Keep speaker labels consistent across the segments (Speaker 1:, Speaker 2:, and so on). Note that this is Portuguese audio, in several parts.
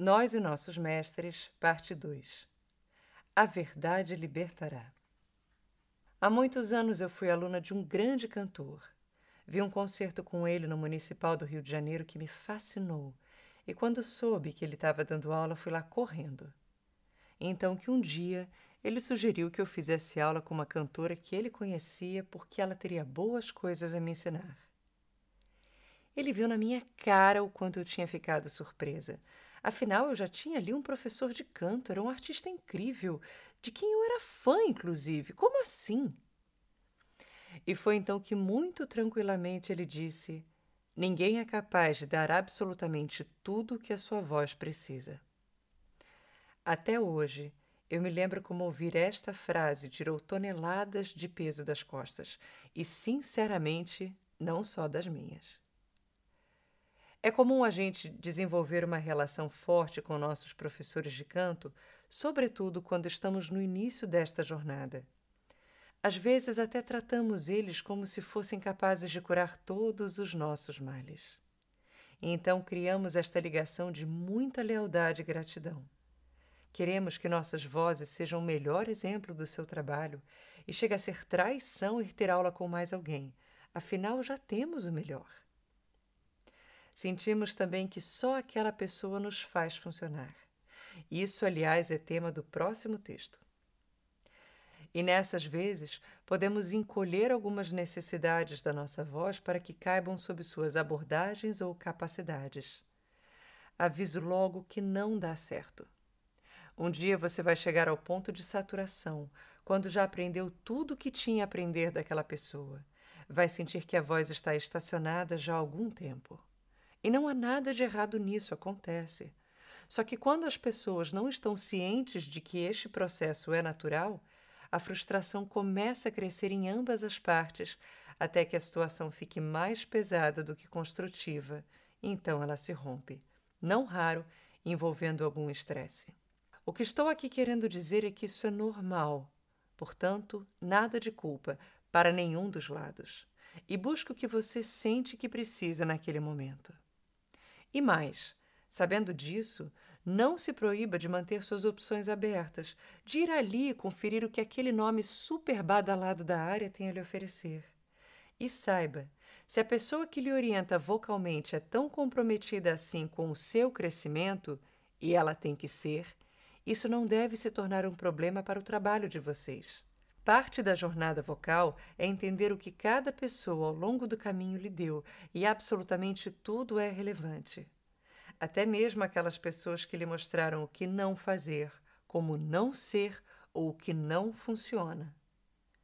Speaker 1: Nós e Nossos Mestres, Parte 2 A Verdade Libertará. Há muitos anos eu fui aluna de um grande cantor. Vi um concerto com ele no Municipal do Rio de Janeiro que me fascinou, e quando soube que ele estava dando aula, fui lá correndo. Então que um dia ele sugeriu que eu fizesse aula com uma cantora que ele conhecia porque ela teria boas coisas a me ensinar. Ele viu na minha cara o quanto eu tinha ficado surpresa. Afinal, eu já tinha ali um professor de canto, era um artista incrível, de quem eu era fã, inclusive. Como assim? E foi então que, muito tranquilamente, ele disse: Ninguém é capaz de dar absolutamente tudo o que a sua voz precisa. Até hoje, eu me lembro como ouvir esta frase tirou toneladas de peso das costas, e sinceramente, não só das minhas. É comum a gente desenvolver uma relação forte com nossos professores de canto, sobretudo quando estamos no início desta jornada. Às vezes até tratamos eles como se fossem capazes de curar todos os nossos males. E então criamos esta ligação de muita lealdade e gratidão. Queremos que nossas vozes sejam o melhor exemplo do seu trabalho e chega a ser traição ir ter aula com mais alguém, afinal já temos o melhor sentimos também que só aquela pessoa nos faz funcionar. Isso, aliás, é tema do próximo texto. E nessas vezes, podemos encolher algumas necessidades da nossa voz para que caibam sob suas abordagens ou capacidades. Aviso logo que não dá certo. Um dia você vai chegar ao ponto de saturação, quando já aprendeu tudo o que tinha a aprender daquela pessoa. Vai sentir que a voz está estacionada já há algum tempo. E não há nada de errado nisso, acontece. Só que quando as pessoas não estão cientes de que este processo é natural, a frustração começa a crescer em ambas as partes, até que a situação fique mais pesada do que construtiva, então ela se rompe, não raro envolvendo algum estresse. O que estou aqui querendo dizer é que isso é normal, portanto, nada de culpa para nenhum dos lados. E busque o que você sente que precisa naquele momento. E mais, sabendo disso, não se proíba de manter suas opções abertas, de ir ali conferir o que aquele nome super badalado da área tem a lhe oferecer. E saiba, se a pessoa que lhe orienta vocalmente é tão comprometida assim com o seu crescimento, e ela tem que ser, isso não deve se tornar um problema para o trabalho de vocês. Parte da jornada vocal é entender o que cada pessoa ao longo do caminho lhe deu, e absolutamente tudo é relevante. Até mesmo aquelas pessoas que lhe mostraram o que não fazer, como não ser ou o que não funciona.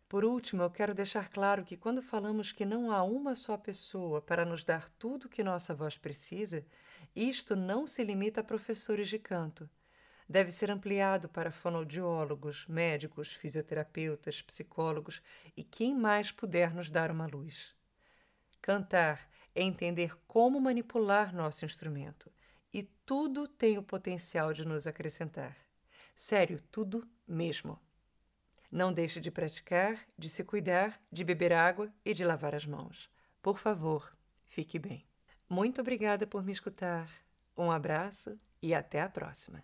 Speaker 1: Por último, eu quero deixar claro que quando falamos que não há uma só pessoa para nos dar tudo o que nossa voz precisa, isto não se limita a professores de canto deve ser ampliado para fonoaudiólogos, médicos, fisioterapeutas, psicólogos e quem mais puder nos dar uma luz. Cantar é entender como manipular nosso instrumento e tudo tem o potencial de nos acrescentar. Sério, tudo mesmo. Não deixe de praticar, de se cuidar, de beber água e de lavar as mãos. Por favor, fique bem. Muito obrigada por me escutar. Um abraço e até a próxima.